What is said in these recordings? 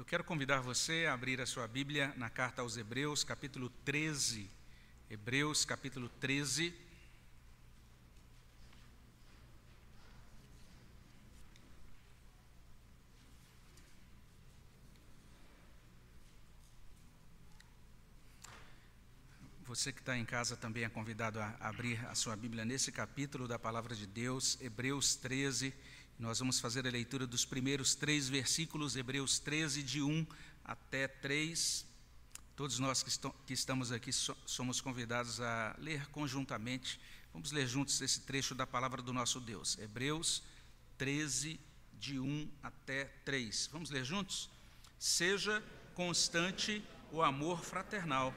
Eu quero convidar você a abrir a sua Bíblia na carta aos Hebreus, capítulo 13. Hebreus, capítulo 13. Você que está em casa também é convidado a abrir a sua Bíblia nesse capítulo da Palavra de Deus, Hebreus 13. Nós vamos fazer a leitura dos primeiros três versículos, Hebreus 13, de 1 até 3. Todos nós que, estão, que estamos aqui so, somos convidados a ler conjuntamente. Vamos ler juntos esse trecho da palavra do nosso Deus. Hebreus 13, de 1 até 3. Vamos ler juntos? Seja constante o amor fraternal.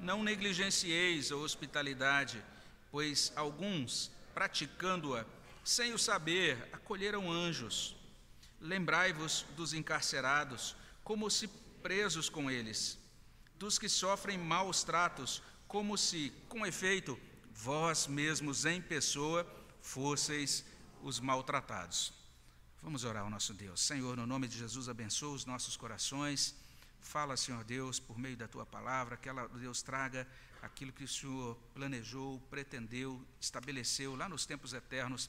Não negligencieis a hospitalidade, pois alguns, praticando-a, sem o saber, acolheram anjos. Lembrai-vos dos encarcerados, como se presos com eles, dos que sofrem maus tratos, como se, com efeito, vós mesmos em pessoa fosseis os maltratados. Vamos orar ao nosso Deus. Senhor, no nome de Jesus, abençoa os nossos corações. Fala, Senhor Deus, por meio da tua palavra, que ela, Deus, traga aquilo que o Senhor planejou, pretendeu, estabeleceu lá nos tempos eternos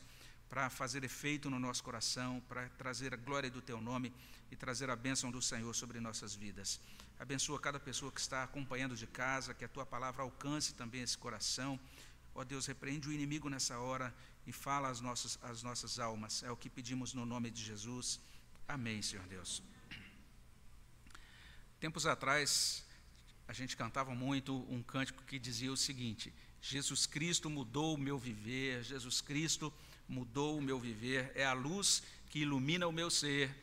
para fazer efeito no nosso coração, para trazer a glória do Teu nome e trazer a bênção do Senhor sobre nossas vidas. Abençoa cada pessoa que está acompanhando de casa, que a Tua palavra alcance também esse coração. Ó oh, Deus, repreende o inimigo nessa hora e fala às nossas, às nossas almas. É o que pedimos no nome de Jesus. Amém, Senhor Deus. Tempos atrás, a gente cantava muito um cântico que dizia o seguinte: Jesus Cristo mudou o meu viver, Jesus Cristo mudou o meu viver, é a luz que ilumina o meu ser.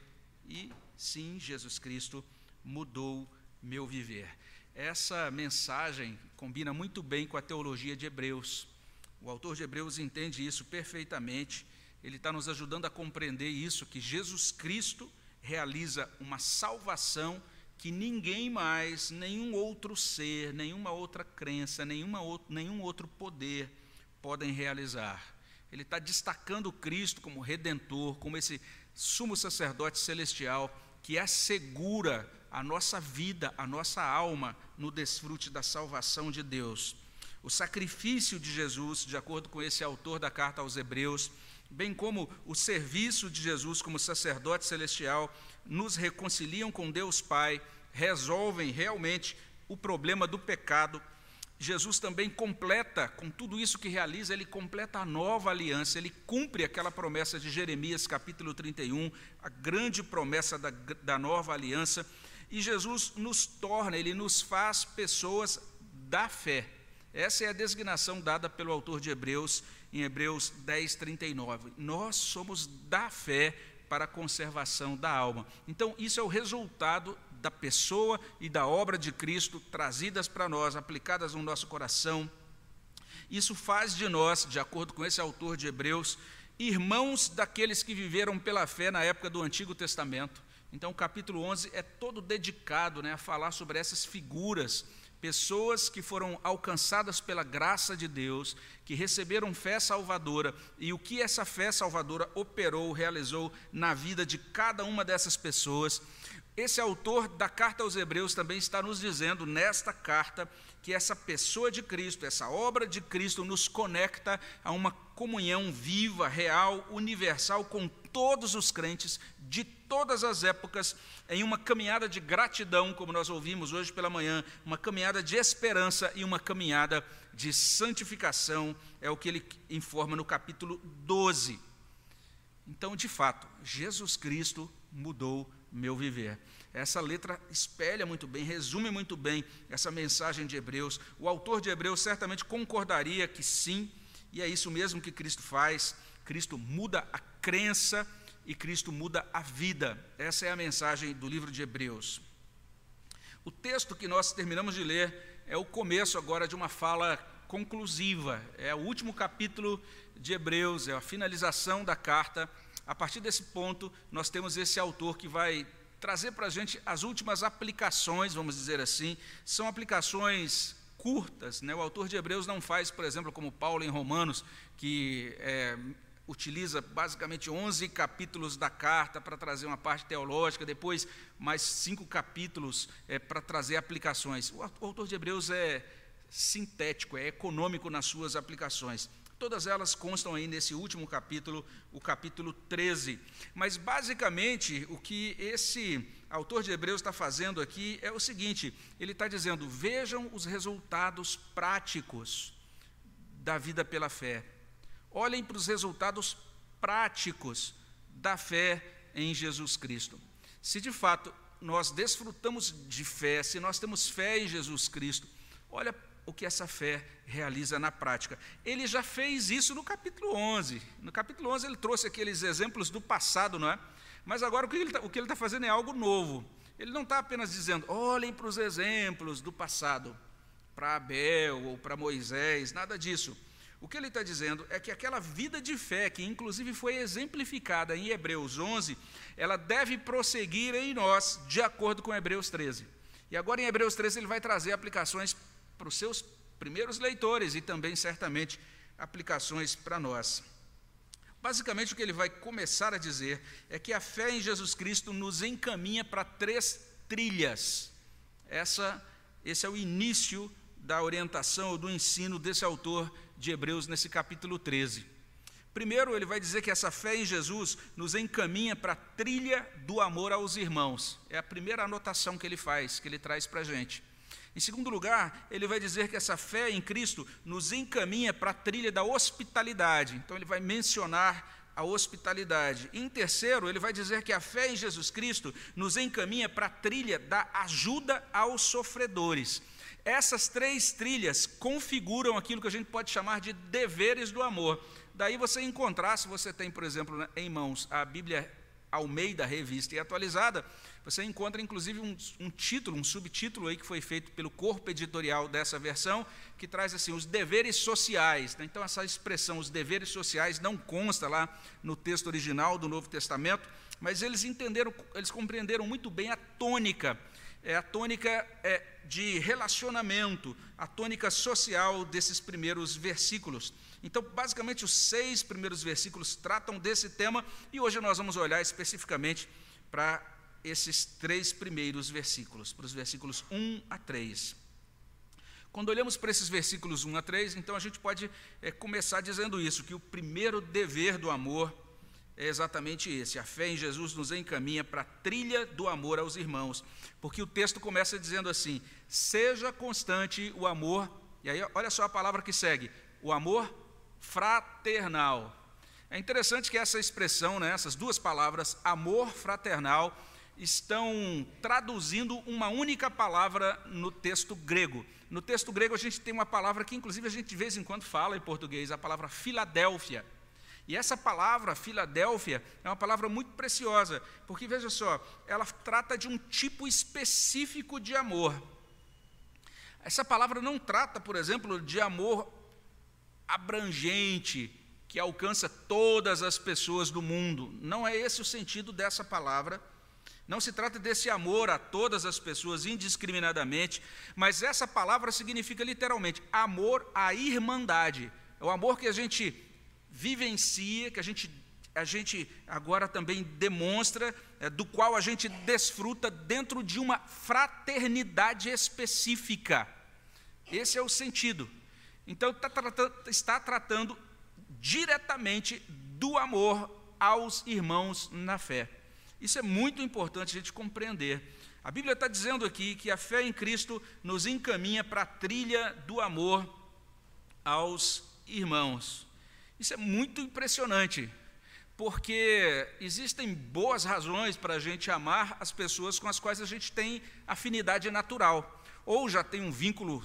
E sim, Jesus Cristo mudou meu viver. Essa mensagem combina muito bem com a teologia de Hebreus. O autor de Hebreus entende isso perfeitamente. Ele está nos ajudando a compreender isso, que Jesus Cristo realiza uma salvação que ninguém mais, nenhum outro ser, nenhuma outra crença, nenhuma, nenhum outro poder podem realizar ele está destacando Cristo como redentor, como esse sumo sacerdote celestial que assegura a nossa vida, a nossa alma no desfrute da salvação de Deus. O sacrifício de Jesus, de acordo com esse autor da carta aos Hebreus, bem como o serviço de Jesus como sacerdote celestial, nos reconciliam com Deus Pai, resolvem realmente o problema do pecado Jesus também completa, com tudo isso que realiza, ele completa a nova aliança, ele cumpre aquela promessa de Jeremias capítulo 31, a grande promessa da, da nova aliança, e Jesus nos torna, ele nos faz pessoas da fé. Essa é a designação dada pelo autor de Hebreus, em Hebreus 10, 39. Nós somos da fé para a conservação da alma. Então, isso é o resultado da pessoa e da obra de Cristo trazidas para nós, aplicadas no nosso coração. Isso faz de nós, de acordo com esse autor de Hebreus, irmãos daqueles que viveram pela fé na época do Antigo Testamento. Então, o capítulo 11 é todo dedicado né, a falar sobre essas figuras, pessoas que foram alcançadas pela graça de Deus, que receberam fé salvadora e o que essa fé salvadora operou, realizou na vida de cada uma dessas pessoas. Esse autor da carta aos Hebreus também está nos dizendo nesta carta que essa pessoa de Cristo, essa obra de Cristo, nos conecta a uma comunhão viva, real, universal com todos os crentes de todas as épocas, em uma caminhada de gratidão, como nós ouvimos hoje pela manhã, uma caminhada de esperança e uma caminhada de santificação, é o que ele informa no capítulo 12. Então, de fato, Jesus Cristo mudou meu viver. Essa letra espelha muito bem, resume muito bem essa mensagem de Hebreus. O autor de Hebreus certamente concordaria que sim, e é isso mesmo que Cristo faz. Cristo muda a crença e Cristo muda a vida. Essa é a mensagem do livro de Hebreus. O texto que nós terminamos de ler é o começo agora de uma fala conclusiva. É o último capítulo de Hebreus, é a finalização da carta. A partir desse ponto, nós temos esse autor que vai trazer para a gente as últimas aplicações, vamos dizer assim, são aplicações curtas. Né? O autor de Hebreus não faz, por exemplo, como Paulo em Romanos, que é, utiliza basicamente 11 capítulos da carta para trazer uma parte teológica, depois mais cinco capítulos é, para trazer aplicações. O autor de Hebreus é sintético, é econômico nas suas aplicações. Todas elas constam aí nesse último capítulo, o capítulo 13. Mas, basicamente, o que esse autor de Hebreus está fazendo aqui é o seguinte: ele está dizendo, vejam os resultados práticos da vida pela fé. Olhem para os resultados práticos da fé em Jesus Cristo. Se de fato nós desfrutamos de fé, se nós temos fé em Jesus Cristo, olha o que essa fé realiza na prática. Ele já fez isso no capítulo 11. No capítulo 11 ele trouxe aqueles exemplos do passado, não é? Mas agora o que ele está tá fazendo é algo novo. Ele não está apenas dizendo, olhem para os exemplos do passado, para Abel ou para Moisés, nada disso. O que ele está dizendo é que aquela vida de fé, que inclusive foi exemplificada em Hebreus 11, ela deve prosseguir em nós, de acordo com Hebreus 13. E agora em Hebreus 13 ele vai trazer aplicações para os seus primeiros leitores e também, certamente, aplicações para nós. Basicamente, o que ele vai começar a dizer é que a fé em Jesus Cristo nos encaminha para três trilhas. Essa, esse é o início da orientação ou do ensino desse autor de Hebreus nesse capítulo 13. Primeiro, ele vai dizer que essa fé em Jesus nos encaminha para a trilha do amor aos irmãos. É a primeira anotação que ele faz, que ele traz para a gente. Em segundo lugar, ele vai dizer que essa fé em Cristo nos encaminha para a trilha da hospitalidade. Então, ele vai mencionar a hospitalidade. Em terceiro, ele vai dizer que a fé em Jesus Cristo nos encaminha para a trilha da ajuda aos sofredores. Essas três trilhas configuram aquilo que a gente pode chamar de deveres do amor. Daí você encontrar, se você tem, por exemplo, em mãos a Bíblia Almeida Revista e Atualizada, você encontra inclusive um, um, título, um subtítulo aí que foi feito pelo corpo editorial dessa versão, que traz assim os deveres sociais. Né? Então essa expressão, os deveres sociais, não consta lá no texto original do Novo Testamento, mas eles entenderam, eles compreenderam muito bem a tônica é a tônica é, de relacionamento, a tônica social desses primeiros versículos. Então, basicamente, os seis primeiros versículos tratam desse tema e hoje nós vamos olhar especificamente para esses três primeiros versículos, para os versículos 1 a 3. Quando olhamos para esses versículos 1 a 3, então a gente pode é, começar dizendo isso: que o primeiro dever do amor é exatamente esse. A fé em Jesus nos encaminha para a trilha do amor aos irmãos. Porque o texto começa dizendo assim: seja constante o amor, e aí olha só a palavra que segue: o amor fraternal. É interessante que essa expressão, né, essas duas palavras, amor fraternal, estão traduzindo uma única palavra no texto grego. No texto grego a gente tem uma palavra que inclusive a gente de vez em quando fala em português, a palavra Filadélfia. E essa palavra, Filadélfia, é uma palavra muito preciosa, porque veja só, ela trata de um tipo específico de amor. Essa palavra não trata, por exemplo, de amor abrangente, que alcança todas as pessoas do mundo. Não é esse o sentido dessa palavra. Não se trata desse amor a todas as pessoas indiscriminadamente, mas essa palavra significa literalmente amor à irmandade. É o amor que a gente vivencia, que a gente, a gente agora também demonstra, é, do qual a gente desfruta dentro de uma fraternidade específica. Esse é o sentido. Então, está tratando, está tratando diretamente do amor aos irmãos na fé. Isso é muito importante a gente compreender. A Bíblia está dizendo aqui que a fé em Cristo nos encaminha para a trilha do amor aos irmãos. Isso é muito impressionante, porque existem boas razões para a gente amar as pessoas com as quais a gente tem afinidade natural, ou já tem um vínculo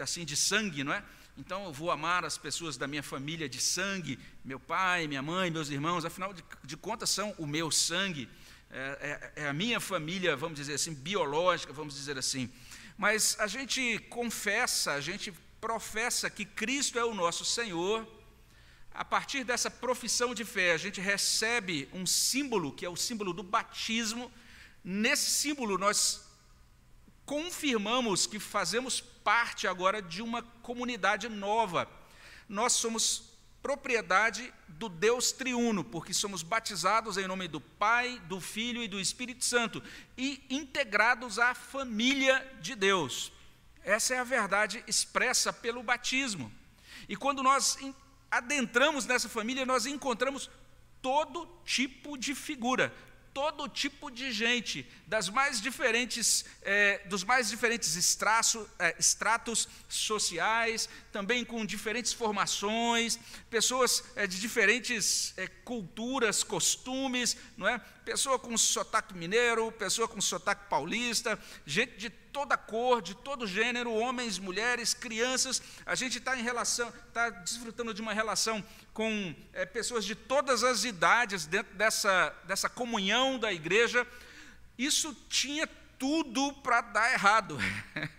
assim de sangue, não é? Então eu vou amar as pessoas da minha família de sangue, meu pai, minha mãe, meus irmãos, afinal de, de contas são o meu sangue, é, é, é a minha família, vamos dizer assim, biológica, vamos dizer assim. Mas a gente confessa, a gente professa que Cristo é o nosso Senhor, a partir dessa profissão de fé, a gente recebe um símbolo, que é o símbolo do batismo. Nesse símbolo, nós confirmamos que fazemos parte agora de uma comunidade nova. Nós somos propriedade do Deus triuno, porque somos batizados em nome do Pai, do Filho e do Espírito Santo e integrados à família de Deus. Essa é a verdade expressa pelo batismo. E quando nós adentramos nessa família, nós encontramos todo tipo de figura, todo tipo de gente, das mais diferentes, é, dos mais diferentes estraço, é, estratos sociais, também com diferentes formações, pessoas é, de diferentes culturas, costumes, não é? Pessoa com sotaque mineiro, pessoa com sotaque paulista, gente de toda cor, de todo gênero, homens, mulheres, crianças. A gente está em relação, está desfrutando de uma relação com é, pessoas de todas as idades dentro dessa, dessa comunhão da igreja, isso tinha tudo para dar errado,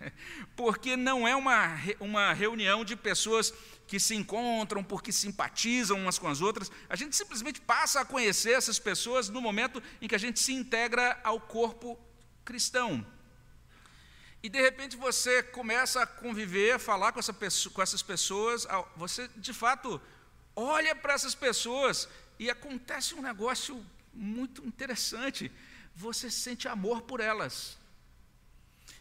porque não é uma, uma reunião de pessoas que se encontram porque simpatizam umas com as outras, a gente simplesmente passa a conhecer essas pessoas no momento em que a gente se integra ao corpo cristão. E de repente você começa a conviver, falar com, essa com essas pessoas, você de fato olha para essas pessoas e acontece um negócio muito interessante. Você sente amor por elas.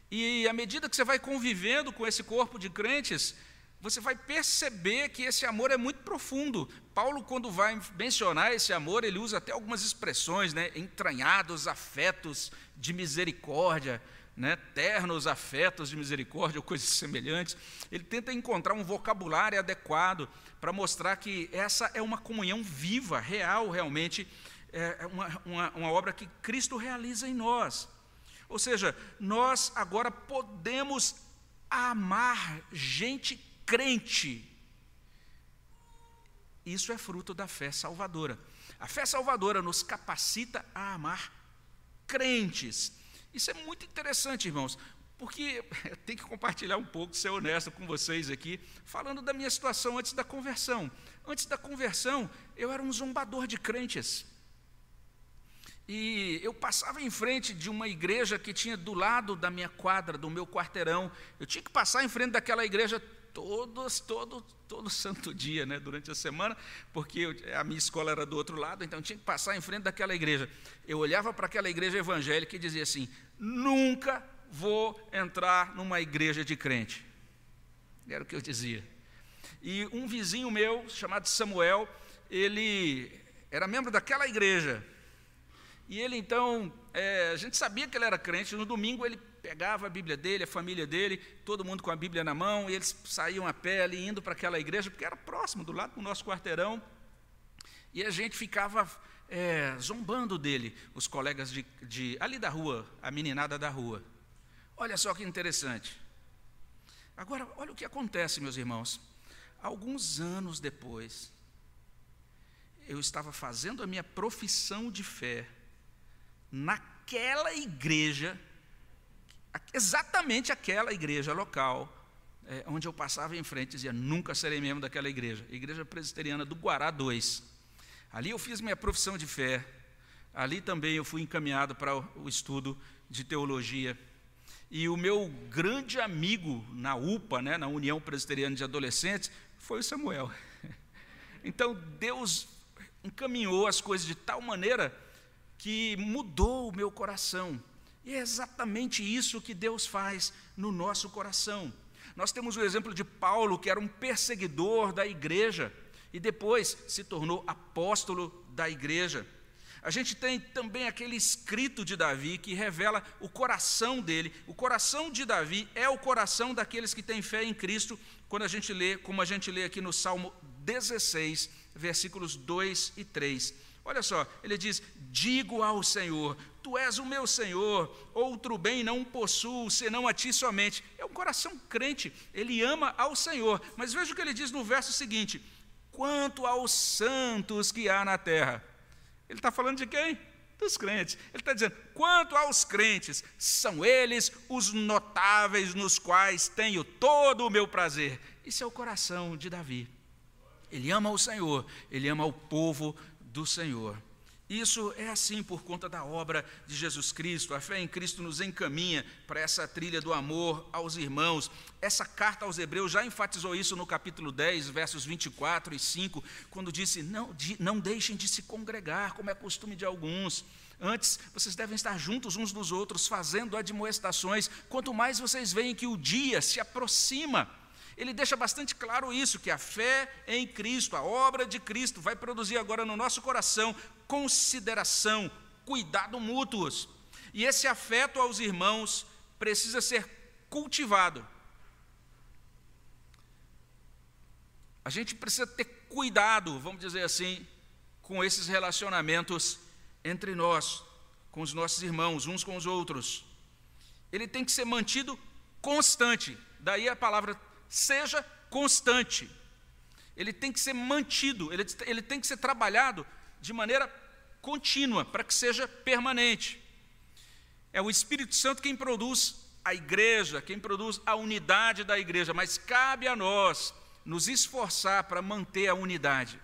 E à medida que você vai convivendo com esse corpo de crentes, você vai perceber que esse amor é muito profundo. Paulo, quando vai mencionar esse amor, ele usa até algumas expressões, né? entranhados afetos de misericórdia, né, ternos afetos de misericórdia ou coisas semelhantes. Ele tenta encontrar um vocabulário adequado para mostrar que essa é uma comunhão viva, real, realmente, é, é uma, uma, uma obra que Cristo realiza em nós. Ou seja, nós agora podemos amar gente crente. Isso é fruto da fé salvadora. A fé salvadora nos capacita a amar crentes. Isso é muito interessante, irmãos, porque eu tenho que compartilhar um pouco, ser honesto com vocês aqui, falando da minha situação antes da conversão. Antes da conversão, eu era um zombador de crentes. E eu passava em frente de uma igreja que tinha do lado da minha quadra, do meu quarteirão. Eu tinha que passar em frente daquela igreja todos, todo, todo santo dia, né, durante a semana, porque eu, a minha escola era do outro lado, então tinha que passar em frente daquela igreja. Eu olhava para aquela igreja evangélica e dizia assim: nunca vou entrar numa igreja de crente. Era o que eu dizia. E um vizinho meu, chamado Samuel, ele era membro daquela igreja. E ele então, é, a gente sabia que ele era crente, no domingo ele pegava a Bíblia dele, a família dele, todo mundo com a Bíblia na mão, e eles saíam a pé ali, indo para aquela igreja, porque era próximo, do lado do nosso quarteirão, e a gente ficava é, zombando dele, os colegas de, de, ali da rua, a meninada da rua. Olha só que interessante. Agora, olha o que acontece, meus irmãos. Alguns anos depois, eu estava fazendo a minha profissão de fé naquela igreja exatamente aquela igreja local, é, onde eu passava em frente e dizia: nunca serei membro daquela igreja, Igreja Presbiteriana do Guará 2. Ali eu fiz minha profissão de fé, ali também eu fui encaminhado para o estudo de teologia. E o meu grande amigo na UPA, né, na União Presbiteriana de Adolescentes, foi o Samuel. Então Deus encaminhou as coisas de tal maneira que mudou o meu coração. E é exatamente isso que Deus faz no nosso coração. Nós temos o exemplo de Paulo, que era um perseguidor da igreja e depois se tornou apóstolo da igreja. A gente tem também aquele escrito de Davi que revela o coração dele. O coração de Davi é o coração daqueles que têm fé em Cristo, quando a gente lê, como a gente lê aqui no Salmo 16, versículos 2 e 3. Olha só, ele diz: Digo ao Senhor, Tu és o meu Senhor, outro bem não possuo, senão a Ti somente. É um coração crente, ele ama ao Senhor. Mas veja o que ele diz no verso seguinte: Quanto aos santos que há na terra. Ele está falando de quem? Dos crentes. Ele está dizendo: quanto aos crentes, são eles os notáveis nos quais tenho todo o meu prazer. Isso é o coração de Davi. Ele ama o Senhor, ele ama o povo do Senhor. Isso é assim por conta da obra de Jesus Cristo. A fé em Cristo nos encaminha para essa trilha do amor aos irmãos. Essa carta aos Hebreus já enfatizou isso no capítulo 10, versos 24 e 5, quando disse: Não, não deixem de se congregar, como é costume de alguns. Antes, vocês devem estar juntos uns dos outros, fazendo admoestações, quanto mais vocês veem que o dia se aproxima ele deixa bastante claro isso, que a fé em Cristo, a obra de Cristo, vai produzir agora no nosso coração consideração, cuidado mútuos. E esse afeto aos irmãos precisa ser cultivado. A gente precisa ter cuidado, vamos dizer assim, com esses relacionamentos entre nós, com os nossos irmãos, uns com os outros. Ele tem que ser mantido constante. Daí a palavra seja constante. Ele tem que ser mantido, ele, ele tem que ser trabalhado de maneira contínua, para que seja permanente. É o Espírito Santo quem produz a igreja, quem produz a unidade da igreja, mas cabe a nós nos esforçar para manter a unidade,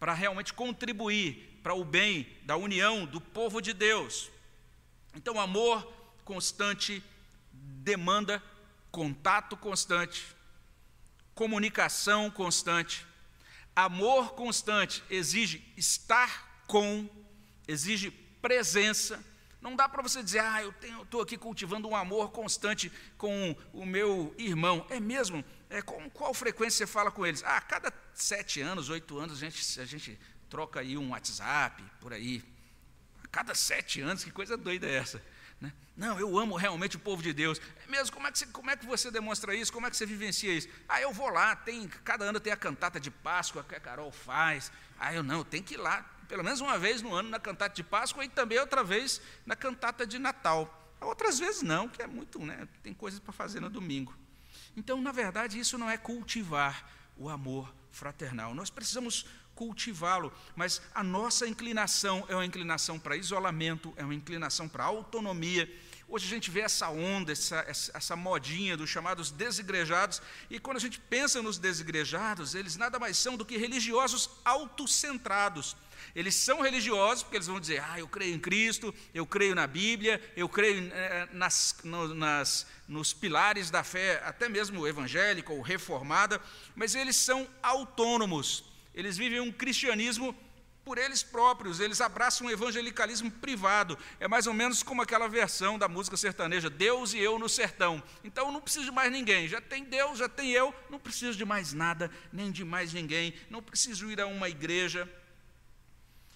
para realmente contribuir para o bem da união do povo de Deus. Então, amor constante demanda contato constante, comunicação constante, amor constante exige estar com, exige presença. Não dá para você dizer, ah, eu estou aqui cultivando um amor constante com o meu irmão. É mesmo? É, com qual frequência você fala com eles? Ah, cada sete anos, oito anos, a gente, a gente troca aí um WhatsApp, por aí. A cada sete anos, que coisa doida é essa? Né? Não, eu amo realmente o povo de Deus. É mesmo, como é, que você, como é que você demonstra isso? Como é que você vivencia isso? Ah, eu vou lá, tem, cada ano tem a cantata de Páscoa que a Carol faz. Ah, eu não, eu tenho que ir lá, pelo menos uma vez no ano na cantata de Páscoa e também outra vez na cantata de Natal. Outras vezes não, que é muito, né? Tem coisas para fazer no domingo. Então, na verdade, isso não é cultivar o amor fraternal. Nós precisamos cultivá-lo, mas a nossa inclinação é uma inclinação para isolamento, é uma inclinação para autonomia. Hoje a gente vê essa onda, essa, essa, modinha dos chamados desigrejados, e quando a gente pensa nos desigrejados, eles nada mais são do que religiosos autocentrados. Eles são religiosos porque eles vão dizer, ah, eu creio em Cristo, eu creio na Bíblia, eu creio eh, nas, no, nas, nos pilares da fé, até mesmo evangélica ou reformada, mas eles são autônomos, eles vivem um cristianismo por eles próprios, eles abraçam um evangelicalismo privado. É mais ou menos como aquela versão da música sertaneja, Deus e eu no sertão. Então não preciso de mais ninguém, já tem Deus, já tem eu, não preciso de mais nada, nem de mais ninguém, não preciso ir a uma igreja.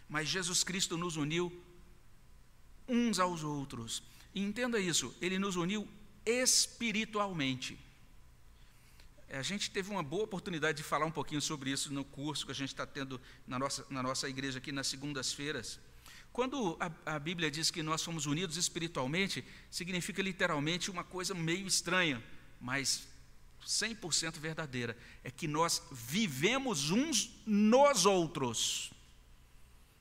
Mas Jesus Cristo nos uniu uns aos outros. E entenda isso, ele nos uniu espiritualmente. A gente teve uma boa oportunidade de falar um pouquinho sobre isso no curso que a gente está tendo na nossa, na nossa igreja aqui nas segundas-feiras. Quando a, a, Bíblia diz que nós somos unidos espiritualmente, significa literalmente uma coisa meio estranha, mas 100% verdadeira. É que nós vivemos uns nos outros.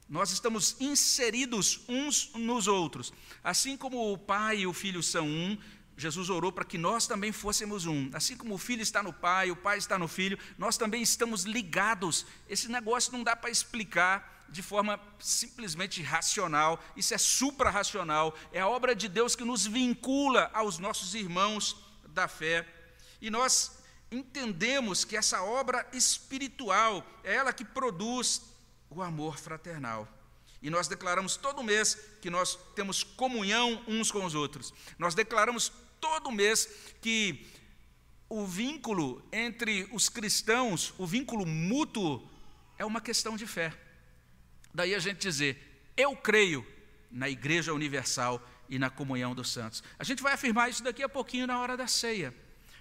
Nós estamos inseridos uns nos outros. Assim como o Pai e o Filho são um, Jesus orou para que nós também fôssemos um. Assim como o filho está no pai, o pai está no filho, nós também estamos ligados. Esse negócio não dá para explicar de forma simplesmente racional, isso é supra-racional, é a obra de Deus que nos vincula aos nossos irmãos da fé. E nós entendemos que essa obra espiritual é ela que produz o amor fraternal. E nós declaramos todo mês que nós temos comunhão uns com os outros. Nós declaramos todo mês que o vínculo entre os cristãos, o vínculo mútuo, é uma questão de fé. Daí a gente dizer, eu creio na Igreja Universal e na comunhão dos santos. A gente vai afirmar isso daqui a pouquinho na hora da ceia,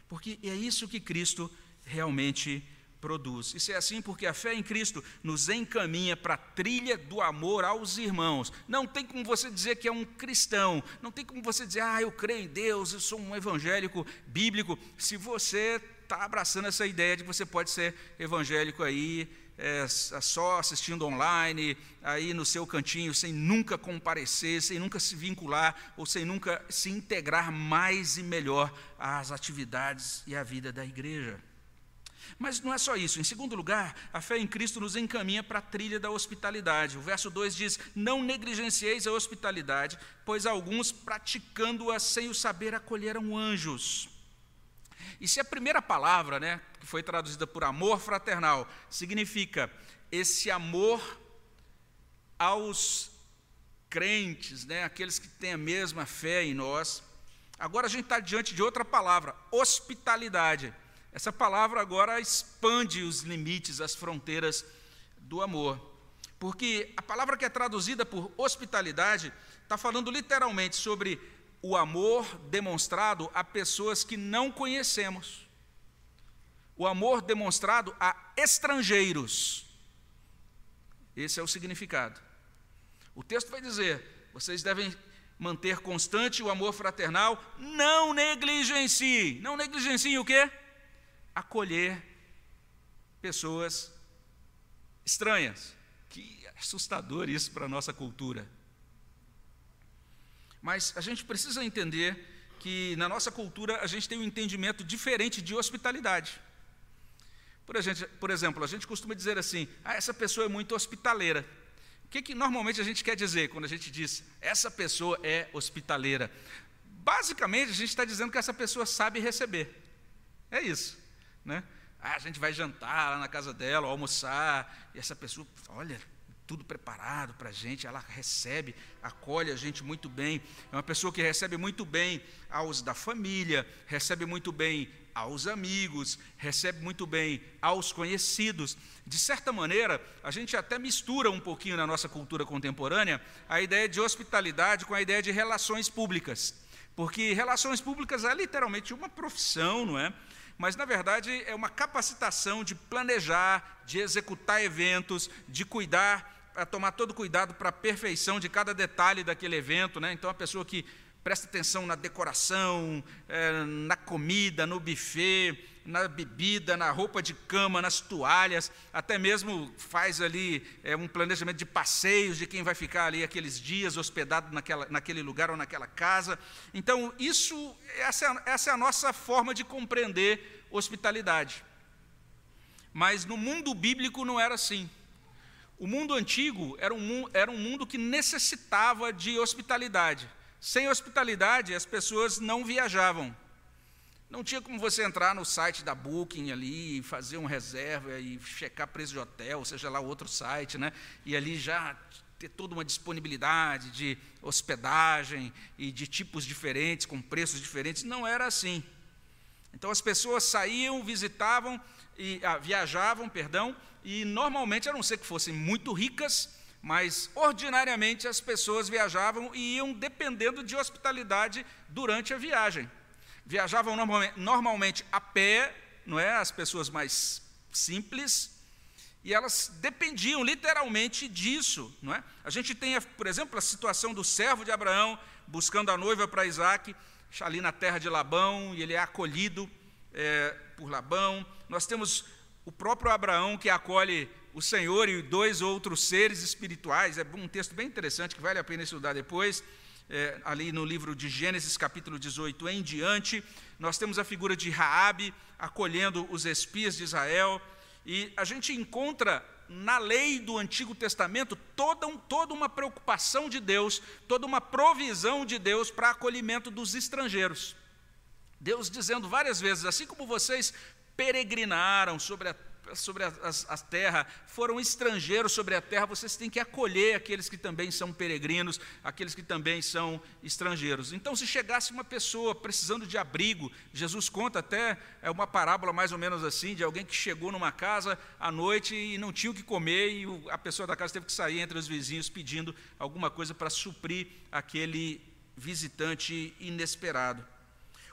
porque é isso que Cristo realmente produz. Isso é assim porque a fé em Cristo nos encaminha para a trilha do amor aos irmãos. Não tem como você dizer que é um cristão, não tem como você dizer, ah, eu creio em Deus, eu sou um evangélico bíblico, se você está abraçando essa ideia de que você pode ser evangélico aí, é, só assistindo online, aí no seu cantinho, sem nunca comparecer, sem nunca se vincular ou sem nunca se integrar mais e melhor às atividades e à vida da igreja. Mas não é só isso. Em segundo lugar, a fé em Cristo nos encaminha para a trilha da hospitalidade. O verso 2 diz: Não negligencieis a hospitalidade, pois alguns, praticando-a sem o saber, acolheram anjos. E se a primeira palavra, né, que foi traduzida por amor fraternal, significa esse amor aos crentes, né, aqueles que têm a mesma fé em nós, agora a gente está diante de outra palavra, hospitalidade. Essa palavra agora expande os limites, as fronteiras do amor. Porque a palavra que é traduzida por hospitalidade está falando literalmente sobre o amor demonstrado a pessoas que não conhecemos. O amor demonstrado a estrangeiros. Esse é o significado. O texto vai dizer: vocês devem manter constante o amor fraternal, não negligenciem. Não negligenciem o quê? Acolher pessoas estranhas. Que assustador isso para a nossa cultura. Mas a gente precisa entender que na nossa cultura a gente tem um entendimento diferente de hospitalidade. Por, gente, por exemplo, a gente costuma dizer assim: ah, essa pessoa é muito hospitaleira. O que, que normalmente a gente quer dizer quando a gente diz essa pessoa é hospitaleira? Basicamente, a gente está dizendo que essa pessoa sabe receber. É isso. Né? Ah, a gente vai jantar lá na casa dela, almoçar, e essa pessoa, olha, tudo preparado para a gente, ela recebe, acolhe a gente muito bem. É uma pessoa que recebe muito bem aos da família, recebe muito bem aos amigos, recebe muito bem aos conhecidos. De certa maneira, a gente até mistura um pouquinho na nossa cultura contemporânea a ideia de hospitalidade com a ideia de relações públicas. Porque relações públicas é literalmente uma profissão, não é? Mas na verdade é uma capacitação de planejar, de executar eventos, de cuidar, para tomar todo cuidado para a perfeição de cada detalhe daquele evento. Né? Então, a pessoa que presta atenção na decoração, é, na comida, no buffet, na bebida, na roupa de cama, nas toalhas, até mesmo faz ali é, um planejamento de passeios de quem vai ficar ali aqueles dias hospedado naquela, naquele lugar ou naquela casa. Então, isso, essa, é essa é a nossa forma de compreender hospitalidade. Mas no mundo bíblico não era assim. O mundo antigo era um, era um mundo que necessitava de hospitalidade. Sem hospitalidade, as pessoas não viajavam. Não tinha como você entrar no site da Booking ali, fazer uma reserva e checar preço de hotel, seja lá outro site, né? E ali já ter toda uma disponibilidade de hospedagem e de tipos diferentes, com preços diferentes. Não era assim. Então as pessoas saíam, visitavam e ah, viajavam, perdão, e normalmente, a não ser que fossem muito ricas, mas ordinariamente as pessoas viajavam e iam dependendo de hospitalidade durante a viagem. Viajavam normalmente, a pé, não é? As pessoas mais simples, e elas dependiam literalmente disso, não é? A gente tem, por exemplo, a situação do servo de Abraão buscando a noiva para Isaac, ali na terra de Labão, e ele é acolhido é, por Labão. Nós temos o próprio Abraão que acolhe o Senhor e dois outros seres espirituais. É um texto bem interessante que vale a pena estudar depois. É, ali no livro de Gênesis, capítulo 18 em diante, nós temos a figura de Raabe acolhendo os espias de Israel, e a gente encontra na lei do Antigo Testamento toda, um, toda uma preocupação de Deus, toda uma provisão de Deus para acolhimento dos estrangeiros. Deus dizendo várias vezes: assim como vocês peregrinaram sobre a sobre a, a, a, terra, foram estrangeiros sobre a terra, vocês têm que acolher aqueles que também são peregrinos, aqueles que também são estrangeiros. Então, se chegasse uma pessoa precisando de abrigo, Jesus conta até é uma parábola mais ou menos assim, de alguém que chegou numa casa à noite e não tinha o que comer, e a pessoa da casa teve que sair entre os vizinhos pedindo alguma coisa para suprir aquele visitante inesperado.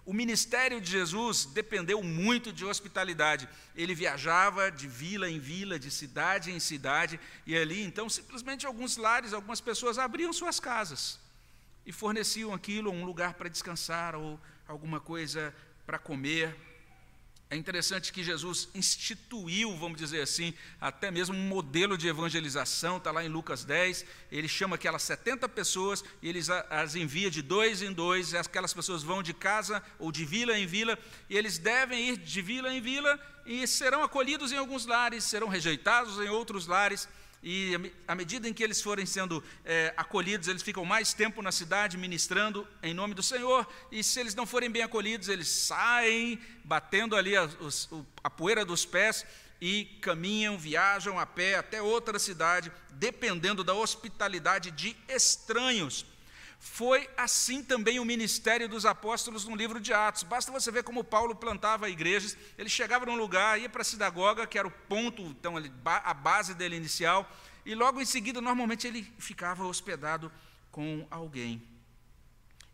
O ministério de Jesus dependeu muito de hospitalidade. Ele viajava de vila em vila, de cidade em cidade, e ali então simplesmente alguns lares, algumas pessoas abriam suas casas e forneciam aquilo, um lugar para descansar ou alguma coisa para comer. É interessante que Jesus instituiu, vamos dizer assim, até mesmo um modelo de evangelização, está lá em Lucas 10. Ele chama aquelas 70 pessoas e eles as envia de dois em dois. Aquelas pessoas vão de casa ou de vila em vila, e eles devem ir de vila em vila e serão acolhidos em alguns lares, serão rejeitados em outros lares e à medida em que eles forem sendo é, acolhidos, eles ficam mais tempo na cidade ministrando em nome do Senhor, e se eles não forem bem acolhidos, eles saem batendo ali a, os, a poeira dos pés e caminham, viajam a pé até outra cidade, dependendo da hospitalidade de estranhos. Foi assim também o ministério dos apóstolos no livro de Atos. Basta você ver como Paulo plantava igrejas. Ele chegava num lugar, ia para a sinagoga, que era o ponto, então, a base dele inicial, e logo em seguida, normalmente, ele ficava hospedado com alguém.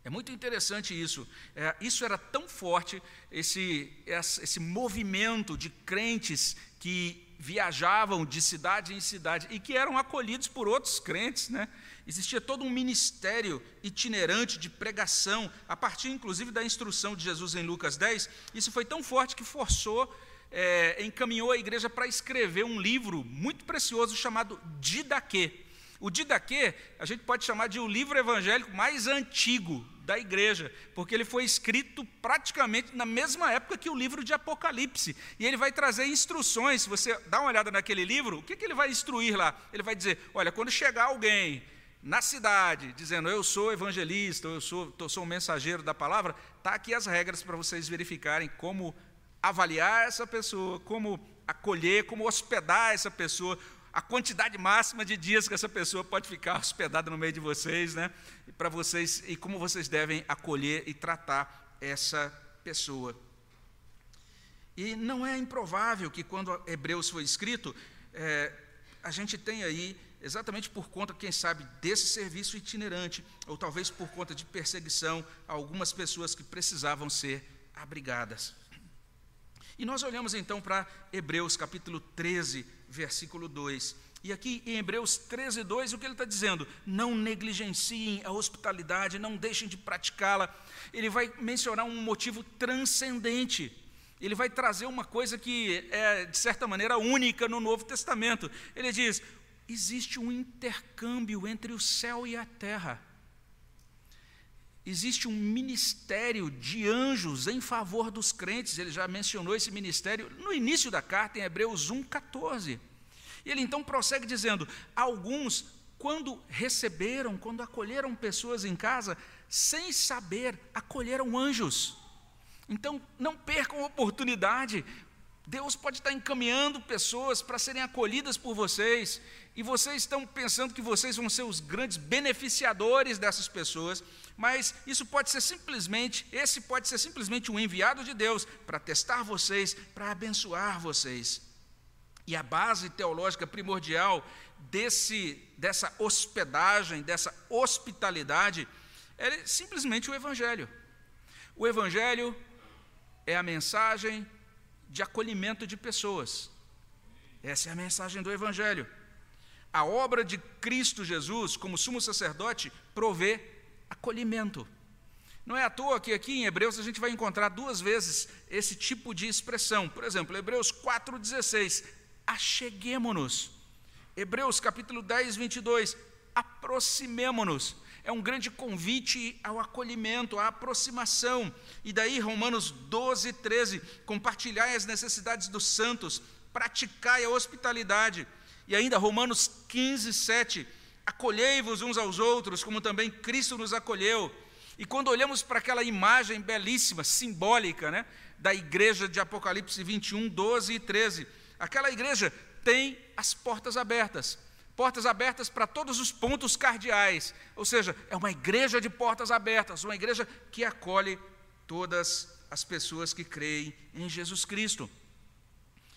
É muito interessante isso. É, isso era tão forte, esse, esse movimento de crentes que viajavam de cidade em cidade e que eram acolhidos por outros crentes, né? Existia todo um ministério itinerante de pregação, a partir inclusive da instrução de Jesus em Lucas 10. Isso foi tão forte que forçou, é, encaminhou a igreja para escrever um livro muito precioso chamado Didaquê. O Didaquê, a gente pode chamar de o livro evangélico mais antigo da igreja, porque ele foi escrito praticamente na mesma época que o livro de Apocalipse. E ele vai trazer instruções. Se você dá uma olhada naquele livro, o que, que ele vai instruir lá? Ele vai dizer: olha, quando chegar alguém na cidade, dizendo eu sou evangelista, eu sou, eu sou um mensageiro da palavra, está aqui as regras para vocês verificarem como avaliar essa pessoa, como acolher, como hospedar essa pessoa, a quantidade máxima de dias que essa pessoa pode ficar hospedada no meio de vocês, né? Para vocês e como vocês devem acolher e tratar essa pessoa. E não é improvável que quando Hebreus foi escrito, é, a gente tem aí exatamente por conta, quem sabe, desse serviço itinerante, ou talvez por conta de perseguição algumas pessoas que precisavam ser abrigadas. E nós olhamos então para Hebreus capítulo 13, versículo 2. E aqui em Hebreus 13, 2, o que ele está dizendo? Não negligenciem a hospitalidade, não deixem de praticá-la. Ele vai mencionar um motivo transcendente. Ele vai trazer uma coisa que é, de certa maneira, única no Novo Testamento. Ele diz: existe um intercâmbio entre o céu e a terra. Existe um ministério de anjos em favor dos crentes, ele já mencionou esse ministério no início da carta, em Hebreus 1,14. E ele então prossegue dizendo: alguns, quando receberam, quando acolheram pessoas em casa, sem saber, acolheram anjos. Então, não percam a oportunidade, Deus pode estar encaminhando pessoas para serem acolhidas por vocês, e vocês estão pensando que vocês vão ser os grandes beneficiadores dessas pessoas, mas isso pode ser simplesmente, esse pode ser simplesmente um enviado de Deus para testar vocês, para abençoar vocês. E a base teológica primordial desse, dessa hospedagem, dessa hospitalidade, é simplesmente o Evangelho. O Evangelho é a mensagem de acolhimento de pessoas. Essa é a mensagem do Evangelho. A obra de Cristo Jesus, como sumo sacerdote, provê acolhimento. Não é à toa que aqui em Hebreus a gente vai encontrar duas vezes esse tipo de expressão. Por exemplo, Hebreus 4,16, acheguemo-nos. Hebreus capítulo 10, 22, aproximemo-nos é um grande convite ao acolhimento, à aproximação. E daí, Romanos 12, 13, compartilhai as necessidades dos santos, praticai a hospitalidade. E ainda, Romanos 15, 7, acolhei-vos uns aos outros, como também Cristo nos acolheu. E quando olhamos para aquela imagem belíssima, simbólica, né, da igreja de Apocalipse 21, 12 e 13, aquela igreja tem as portas abertas portas abertas para todos os pontos cardeais, ou seja, é uma igreja de portas abertas, uma igreja que acolhe todas as pessoas que creem em Jesus Cristo.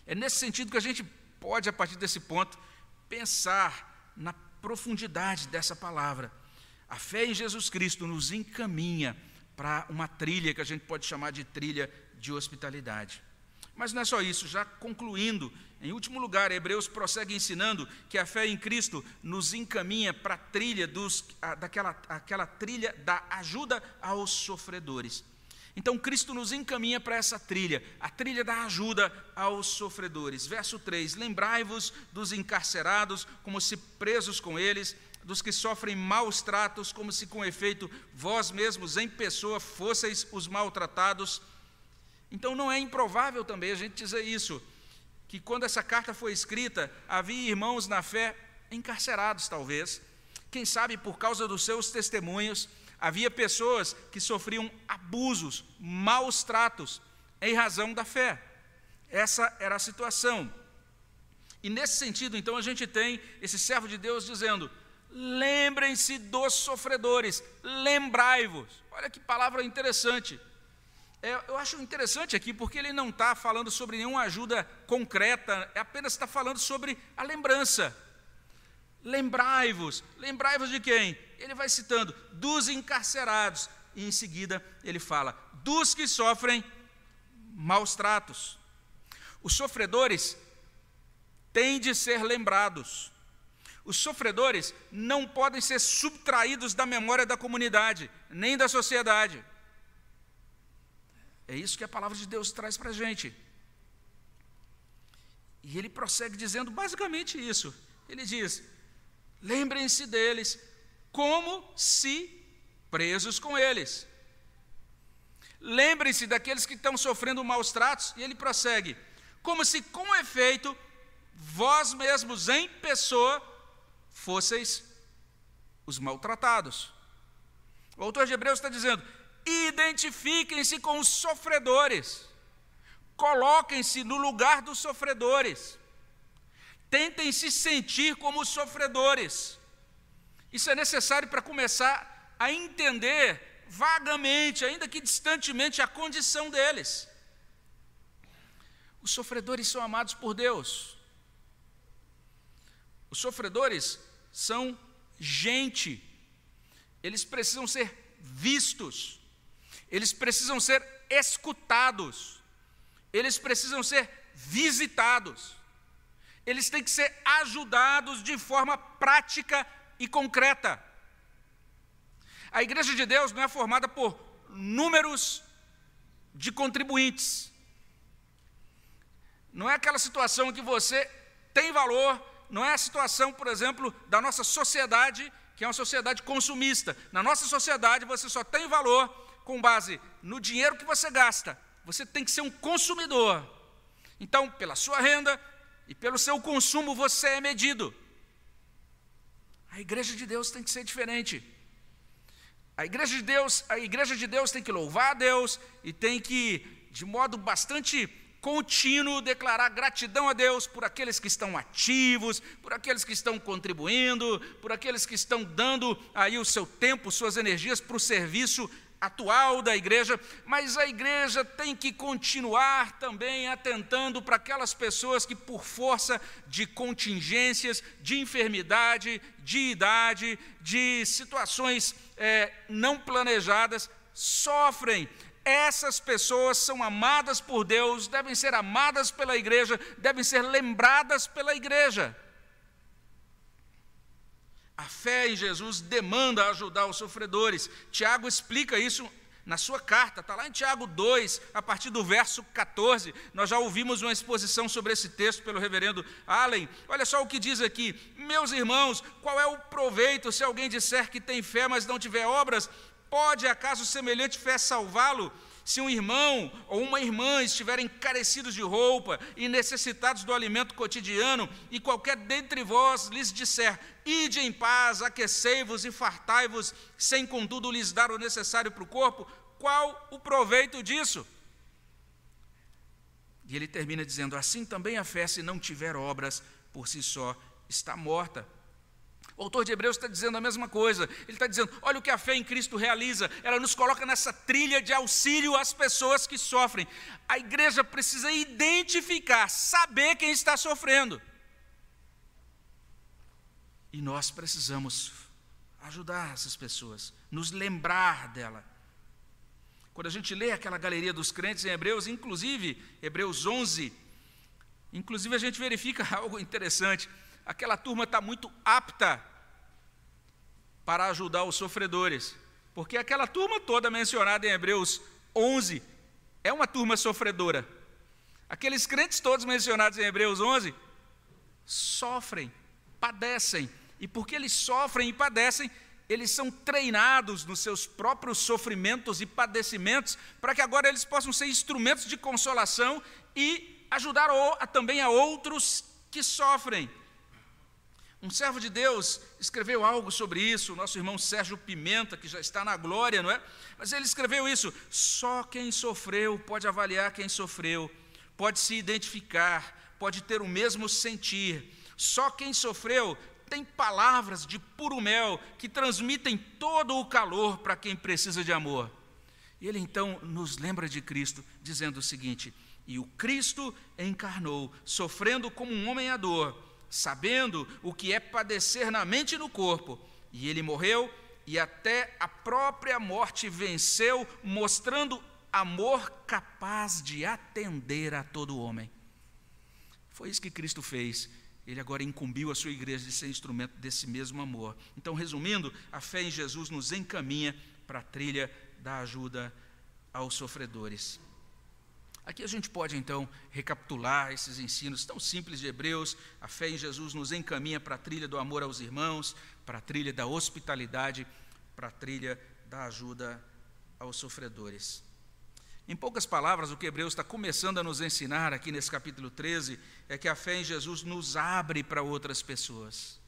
É nesse sentido que a gente pode, a partir desse ponto, pensar na profundidade dessa palavra. A fé em Jesus Cristo nos encaminha para uma trilha que a gente pode chamar de trilha de hospitalidade. Mas não é só isso, já concluindo, em último lugar, Hebreus prossegue ensinando que a fé em Cristo nos encaminha para a trilha dos, a, daquela aquela trilha da ajuda aos sofredores. Então Cristo nos encaminha para essa trilha, a trilha da ajuda aos sofredores. Verso 3: Lembrai-vos dos encarcerados, como se presos com eles, dos que sofrem maus tratos, como se com efeito vós mesmos em pessoa fosseis os maltratados. Então não é improvável também a gente dizer isso, que quando essa carta foi escrita, havia irmãos na fé encarcerados, talvez, quem sabe por causa dos seus testemunhos Havia pessoas que sofriam abusos, maus tratos, em razão da fé. Essa era a situação. E nesse sentido, então, a gente tem esse servo de Deus dizendo: lembrem-se dos sofredores, lembrai-vos. Olha que palavra interessante. É, eu acho interessante aqui, porque ele não está falando sobre nenhuma ajuda concreta, é apenas está falando sobre a lembrança. Lembrai-vos. Lembrai-vos de quem? Ele vai citando dos encarcerados. E em seguida ele fala dos que sofrem maus tratos. Os sofredores têm de ser lembrados. Os sofredores não podem ser subtraídos da memória da comunidade, nem da sociedade. É isso que a palavra de Deus traz para a gente. E ele prossegue dizendo basicamente isso. Ele diz: Lembrem-se deles como se presos com eles. Lembrem-se daqueles que estão sofrendo maus tratos, e ele prossegue: como se com efeito vós mesmos em pessoa fosseis os maltratados. O autor de Hebreus está dizendo: identifiquem-se com os sofredores, coloquem-se no lugar dos sofredores. Tentem se sentir como os sofredores. Isso é necessário para começar a entender vagamente, ainda que distantemente, a condição deles. Os sofredores são amados por Deus. Os sofredores são gente. Eles precisam ser vistos. Eles precisam ser escutados. Eles precisam ser visitados eles têm que ser ajudados de forma prática e concreta. A igreja de Deus não é formada por números de contribuintes. Não é aquela situação em que você tem valor, não é a situação, por exemplo, da nossa sociedade, que é uma sociedade consumista. Na nossa sociedade, você só tem valor com base no dinheiro que você gasta. Você tem que ser um consumidor. Então, pela sua renda, e pelo seu consumo você é medido. A igreja de Deus tem que ser diferente. A igreja de Deus, a igreja de Deus tem que louvar a Deus e tem que, de modo bastante contínuo, declarar gratidão a Deus por aqueles que estão ativos, por aqueles que estão contribuindo, por aqueles que estão dando aí o seu tempo, suas energias para o serviço atual da igreja, mas a igreja tem que continuar também atentando para aquelas pessoas que, por força de contingências, de enfermidade, de idade, de situações é, não planejadas, sofrem. Essas pessoas são amadas por Deus, devem ser amadas pela igreja, devem ser lembradas pela igreja. A fé em Jesus demanda ajudar os sofredores. Tiago explica isso na sua carta, está lá em Tiago 2, a partir do verso 14. Nós já ouvimos uma exposição sobre esse texto pelo reverendo Allen. Olha só o que diz aqui: Meus irmãos, qual é o proveito se alguém disser que tem fé, mas não tiver obras? Pode acaso semelhante fé salvá-lo? Se um irmão ou uma irmã estiverem carecidos de roupa e necessitados do alimento cotidiano, e qualquer dentre vós lhes disser: Ide em paz, aquecei-vos e fartai-vos, sem contudo lhes dar o necessário para o corpo, qual o proveito disso? E ele termina dizendo: Assim também a fé, se não tiver obras, por si só está morta. O autor de Hebreus está dizendo a mesma coisa. Ele está dizendo: olha o que a fé em Cristo realiza. Ela nos coloca nessa trilha de auxílio às pessoas que sofrem. A igreja precisa identificar, saber quem está sofrendo. E nós precisamos ajudar essas pessoas, nos lembrar dela. Quando a gente lê aquela galeria dos crentes em Hebreus, inclusive Hebreus 11, inclusive a gente verifica algo interessante. Aquela turma está muito apta para ajudar os sofredores. Porque aquela turma toda mencionada em Hebreus 11 é uma turma sofredora. Aqueles crentes todos mencionados em Hebreus 11 sofrem, padecem. E porque eles sofrem e padecem, eles são treinados nos seus próprios sofrimentos e padecimentos, para que agora eles possam ser instrumentos de consolação e ajudar a, também a outros que sofrem. Um servo de Deus escreveu algo sobre isso, nosso irmão Sérgio Pimenta, que já está na glória, não é? Mas ele escreveu isso: só quem sofreu pode avaliar quem sofreu, pode se identificar, pode ter o mesmo sentir. Só quem sofreu tem palavras de puro mel que transmitem todo o calor para quem precisa de amor. E ele então nos lembra de Cristo, dizendo o seguinte: E o Cristo encarnou, sofrendo como um homem a dor sabendo o que é padecer na mente e no corpo. E ele morreu e até a própria morte venceu, mostrando amor capaz de atender a todo homem. Foi isso que Cristo fez. Ele agora incumbiu a sua igreja de ser instrumento desse mesmo amor. Então, resumindo, a fé em Jesus nos encaminha para a trilha da ajuda aos sofredores. Aqui a gente pode então recapitular esses ensinos tão simples de Hebreus. A fé em Jesus nos encaminha para a trilha do amor aos irmãos, para a trilha da hospitalidade, para a trilha da ajuda aos sofredores. Em poucas palavras, o que Hebreus está começando a nos ensinar aqui nesse capítulo 13 é que a fé em Jesus nos abre para outras pessoas.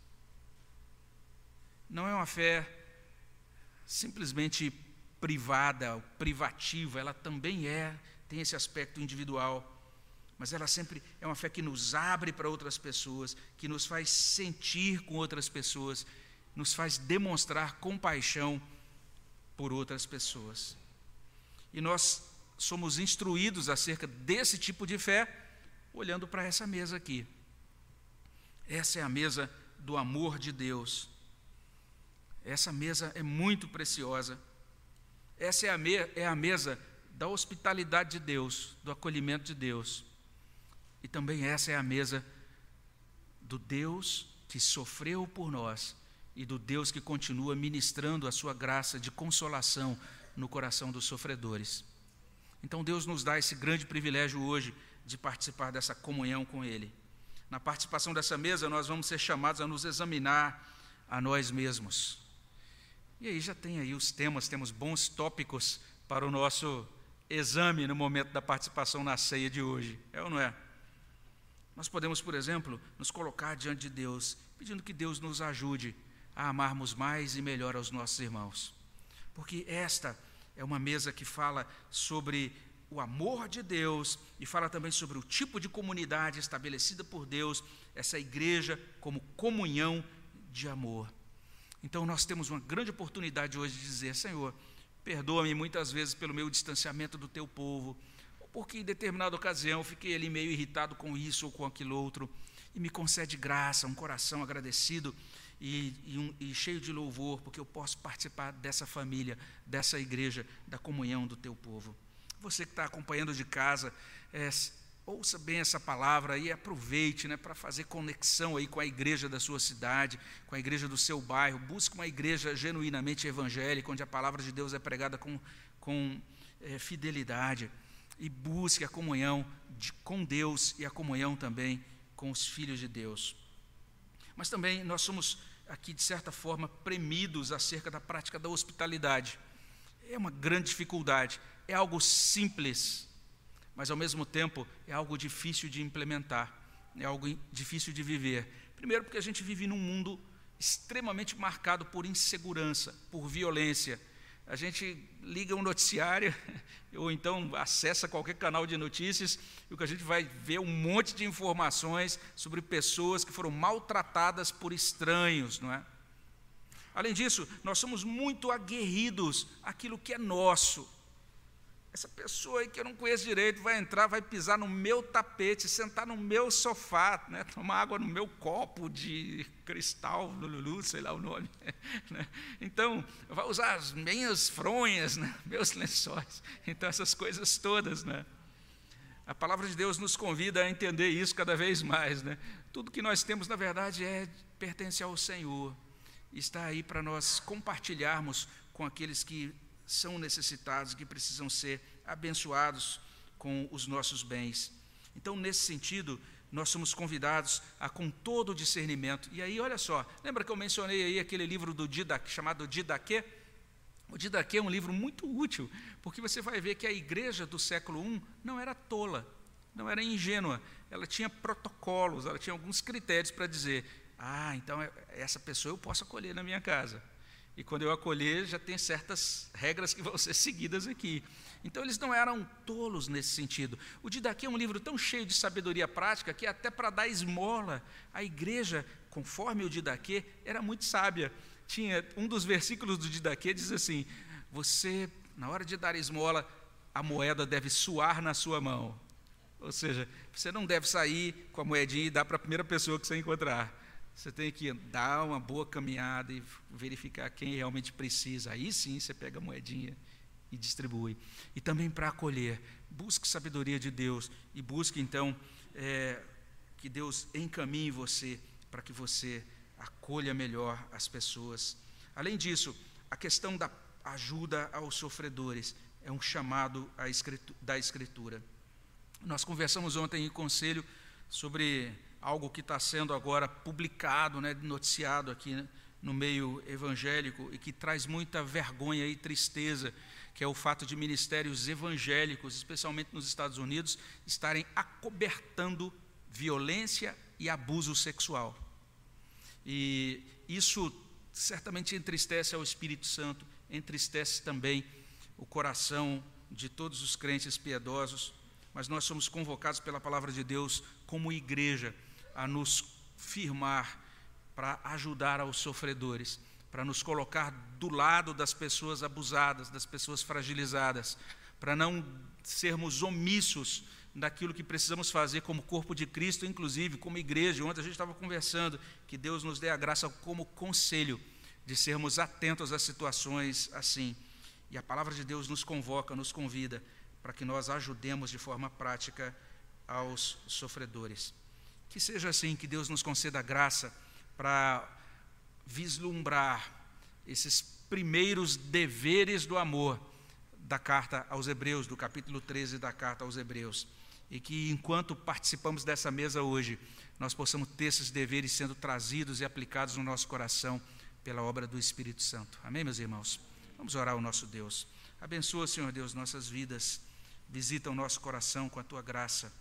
Não é uma fé simplesmente privada, privativa, ela também é tem esse aspecto individual, mas ela sempre é uma fé que nos abre para outras pessoas, que nos faz sentir com outras pessoas, nos faz demonstrar compaixão por outras pessoas. E nós somos instruídos acerca desse tipo de fé olhando para essa mesa aqui. Essa é a mesa do amor de Deus. Essa mesa é muito preciosa. Essa é a, me é a mesa da hospitalidade de Deus, do acolhimento de Deus. E também essa é a mesa do Deus que sofreu por nós e do Deus que continua ministrando a sua graça de consolação no coração dos sofredores. Então Deus nos dá esse grande privilégio hoje de participar dessa comunhão com Ele. Na participação dessa mesa, nós vamos ser chamados a nos examinar a nós mesmos. E aí já tem aí os temas, temos bons tópicos para o nosso exame no momento da participação na ceia de hoje, é ou não é? Nós podemos, por exemplo, nos colocar diante de Deus, pedindo que Deus nos ajude a amarmos mais e melhor aos nossos irmãos. Porque esta é uma mesa que fala sobre o amor de Deus e fala também sobre o tipo de comunidade estabelecida por Deus, essa igreja como comunhão de amor. Então nós temos uma grande oportunidade hoje de dizer, Senhor, Perdoa-me muitas vezes pelo meu distanciamento do teu povo, ou porque em determinada ocasião fiquei ali meio irritado com isso ou com aquilo outro, e me concede graça, um coração agradecido e, e, um, e cheio de louvor, porque eu posso participar dessa família, dessa igreja, da comunhão do teu povo. Você que está acompanhando de casa, é, ouça bem essa palavra e aproveite né, para fazer conexão aí com a igreja da sua cidade, com a igreja do seu bairro. Busque uma igreja genuinamente evangélica, onde a palavra de Deus é pregada com, com é, fidelidade. E busque a comunhão de, com Deus e a comunhão também com os filhos de Deus. Mas também nós somos aqui, de certa forma, premidos acerca da prática da hospitalidade. É uma grande dificuldade, é algo simples, mas ao mesmo tempo é algo difícil de implementar, é algo difícil de viver. Primeiro, porque a gente vive num mundo extremamente marcado por insegurança, por violência. A gente liga um noticiário ou então acessa qualquer canal de notícias e o que a gente vai ver um monte de informações sobre pessoas que foram maltratadas por estranhos, não é? Além disso, nós somos muito aguerridos àquilo que é nosso, essa pessoa aí que eu não conheço direito vai entrar, vai pisar no meu tapete, sentar no meu sofá, né, tomar água no meu copo de cristal, Lulu, sei lá o nome. Né? Então, vai usar as minhas fronhas, né, meus lençóis. Então, essas coisas todas. Né? A palavra de Deus nos convida a entender isso cada vez mais. Né? Tudo que nós temos, na verdade, é pertence ao Senhor. Está aí para nós compartilharmos com aqueles que são necessitados, que precisam ser abençoados com os nossos bens. Então, nesse sentido, nós somos convidados a com todo o discernimento. E aí, olha só, lembra que eu mencionei aí aquele livro do Didaquê, chamado Didaquê? O Didaquê é um livro muito útil, porque você vai ver que a igreja do século I não era tola, não era ingênua, ela tinha protocolos, ela tinha alguns critérios para dizer: ah, então é, essa pessoa eu posso acolher na minha casa. E quando eu acolher, já tem certas regras que vão ser seguidas aqui. Então, eles não eram tolos nesse sentido. O Didaquê é um livro tão cheio de sabedoria prática que, até para dar esmola, a igreja, conforme o Didaquê, era muito sábia. Tinha um dos versículos do Didaquê diz assim: Você, na hora de dar esmola, a moeda deve suar na sua mão. Ou seja, você não deve sair com a moedinha e dar para a primeira pessoa que você encontrar. Você tem que dar uma boa caminhada e verificar quem realmente precisa. Aí sim você pega a moedinha e distribui. E também para acolher. Busque sabedoria de Deus e busque então é, que Deus encaminhe você para que você acolha melhor as pessoas. Além disso, a questão da ajuda aos sofredores é um chamado da Escritura. Nós conversamos ontem em conselho sobre algo que está sendo agora publicado, né, noticiado aqui né, no meio evangélico e que traz muita vergonha e tristeza, que é o fato de ministérios evangélicos, especialmente nos Estados Unidos, estarem acobertando violência e abuso sexual. E isso certamente entristece ao Espírito Santo, entristece também o coração de todos os crentes piedosos, mas nós somos convocados pela palavra de Deus como igreja a nos firmar para ajudar aos sofredores, para nos colocar do lado das pessoas abusadas, das pessoas fragilizadas, para não sermos omissos daquilo que precisamos fazer como corpo de Cristo, inclusive como igreja. Ontem a gente estava conversando que Deus nos dê a graça como conselho de sermos atentos às situações assim. E a palavra de Deus nos convoca, nos convida para que nós ajudemos de forma prática aos sofredores. Que seja assim, que Deus nos conceda graça para vislumbrar esses primeiros deveres do amor da carta aos Hebreus, do capítulo 13 da carta aos Hebreus. E que enquanto participamos dessa mesa hoje, nós possamos ter esses deveres sendo trazidos e aplicados no nosso coração pela obra do Espírito Santo. Amém, meus irmãos? Vamos orar ao nosso Deus. Abençoa, Senhor Deus, nossas vidas. Visita o nosso coração com a tua graça.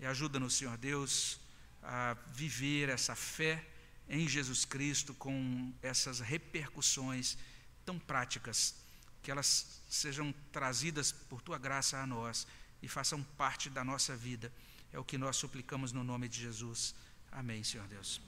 E ajuda-nos, Senhor Deus, a viver essa fé em Jesus Cristo com essas repercussões tão práticas, que elas sejam trazidas por tua graça a nós e façam parte da nossa vida. É o que nós suplicamos no nome de Jesus. Amém, Senhor Deus.